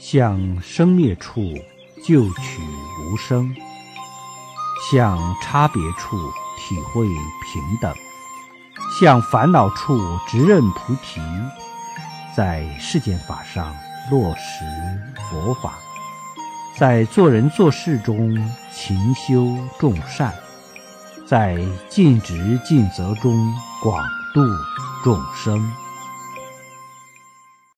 向生灭处就取无生，向差别处体会平等，向烦恼处直认菩提，在世间法上落实佛法，在做人做事中勤修众善，在尽职尽责中广度众生。